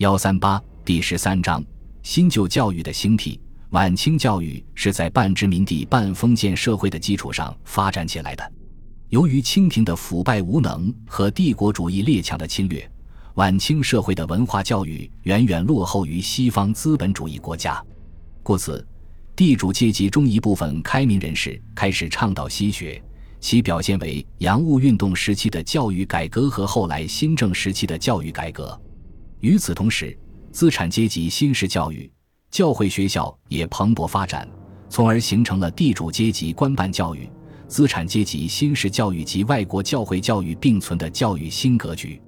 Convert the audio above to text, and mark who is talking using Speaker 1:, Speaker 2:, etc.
Speaker 1: 幺三八第十三章新旧教育的兴替。晚清教育是在半殖民地半封建社会的基础上发展起来的。由于清廷的腐败无能和帝国主义列强的侵略，晚清社会的文化教育远远落后于西方资本主义国家。故此，地主阶级中一部分开明人士开始倡导西学，其表现为洋务运动时期的教育改革和后来新政时期的教育改革。与此同时，资产阶级新式教育、教会学校也蓬勃发展，从而形成了地主阶级官办教育、资产阶级新式教育及外国教会教育并存的教育新格局。